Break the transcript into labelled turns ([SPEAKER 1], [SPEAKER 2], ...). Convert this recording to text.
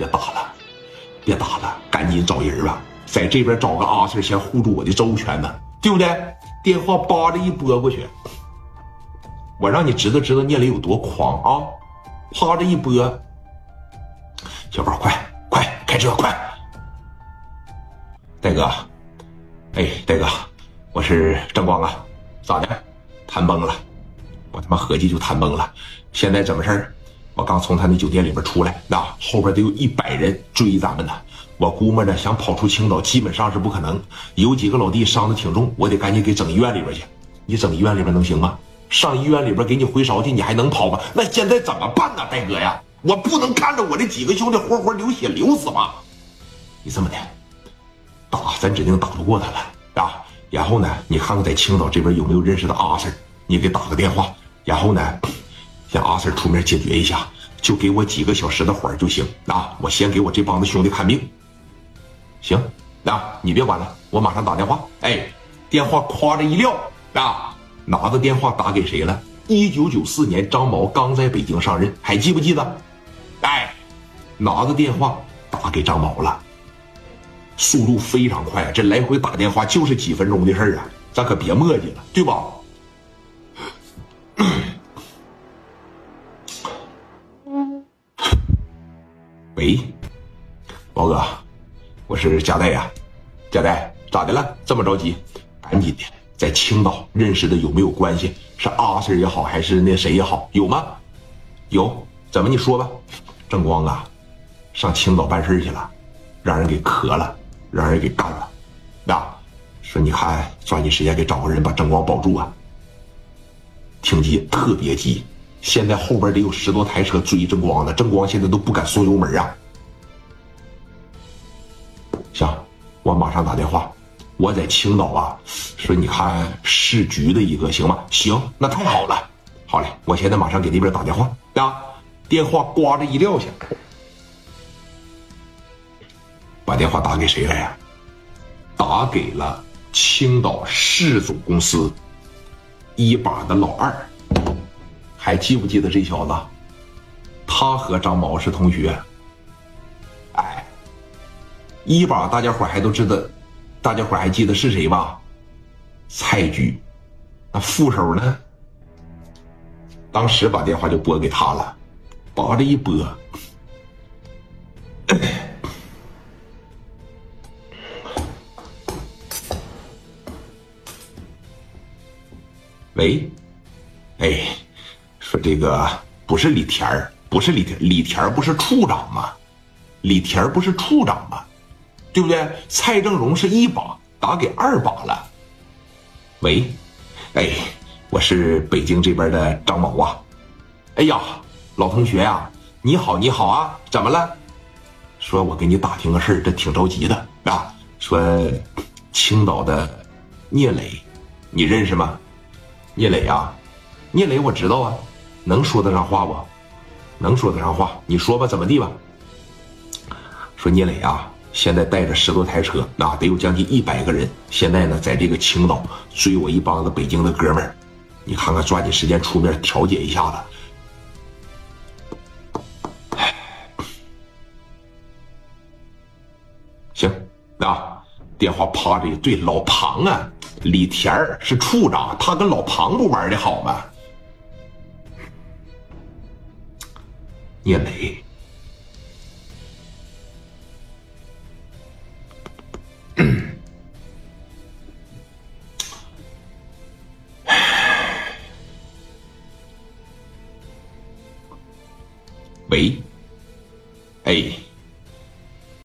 [SPEAKER 1] 别打了，别打了，赶紧找人吧，在这边找个阿 Sir 先护住我的周全呢，对不对？电话叭的一拨过去，我让你知道知道聂磊有多狂啊！啪的一拨，小宝快快开车快！戴哥，哎，戴哥，我是郑光啊，咋的？谈崩了，我他妈合计就谈崩了。现在怎么事儿？我刚从他那酒店里边出来，那后边得有一百人追咱们呢。我估摸着想跑出青岛基本上是不可能。有几个老弟伤的挺重，我得赶紧给整医院里边去。你整医院里边能行吗？上医院里边给你回烧去，你还能跑吗？那现在怎么办呢，大哥呀？我不能看着我这几个兄弟活活流血流死吧？你这么的，打咱指定打不过他了啊。然后呢，你看看在青岛这边有没有认识的阿 Sir，你给打个电话。然后呢？让阿 Sir 出面解决一下，就给我几个小时的活就行啊！我先给我这帮子兄弟看病。行，啊，你别管了，我马上打电话。哎，电话夸着一撂啊，拿着电话打给谁了？一九九四年张毛刚在北京上任，还记不记得？哎，拿着电话打给张毛了，速度非常快，这来回打电话就是几分钟的事啊！咱可别磨叽了，对吧？喂，毛哥，我是贾代呀，贾代咋的了？这么着急？赶紧的，在青岛认识的有没有关系？是阿 Sir 也好，还是那谁也好，有吗？有，怎么你说吧？正光啊，上青岛办事去了，让人给磕了，让人给干了。那说你看，抓紧时间给找个人把正光保住啊！挺急，特别急。现在后边得有十多台车追正光呢，正光现在都不敢松油门啊。行，我马上打电话。我在青岛啊，说你看市局的一个行吗？行，那太好了。好嘞，我现在马上给那边打电话啊。电话呱着一撂下，把电话打给谁了呀？打给了青岛市总公司一把的老二。还记不记得这小子？他和张毛是同学。哎，一把大家伙还都知道，大家伙还记得是谁吧？蔡局，那副手呢？当时把电话就拨给他了，把这一拨，喂，哎。说这个不是李田，不是李田，李田不是处长吗？李田不是处长吗？对不对？蔡正荣是一把打给二把了。喂，哎，我是北京这边的张某啊。哎呀，老同学呀，你好，你好啊，怎么了？说我给你打听个事，这挺着急的啊。说青岛的聂磊，你认识吗？聂磊啊，聂磊我知道啊。能说得上话不？能说得上话，你说吧，怎么地吧？说聂磊啊，现在带着十多台车，那得有将近一百个人，现在呢，在这个青岛追我一帮子北京的哥们儿，你看看，抓紧时间出面调解一下子。行，啊，电话啪的一对，老庞啊，李田儿是处长，他跟老庞不玩的好吗？聂磊，喂，哎。